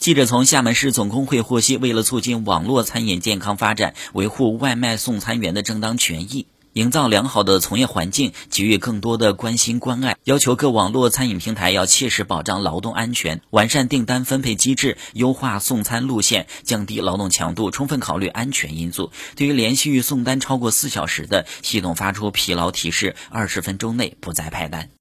记者从厦门市总工会获悉为了促进网络餐饮健康发展维护外卖送餐员的正当权益营造良好的从业环境给予更多的关心关爱要求各网络餐饮平台要切实保障劳动安全完善订单分配机制优化送餐路线降低劳动强度充分考虑安全因素。对于连续送单超过四小时的系统发出疲劳提示二十分钟内不再派单。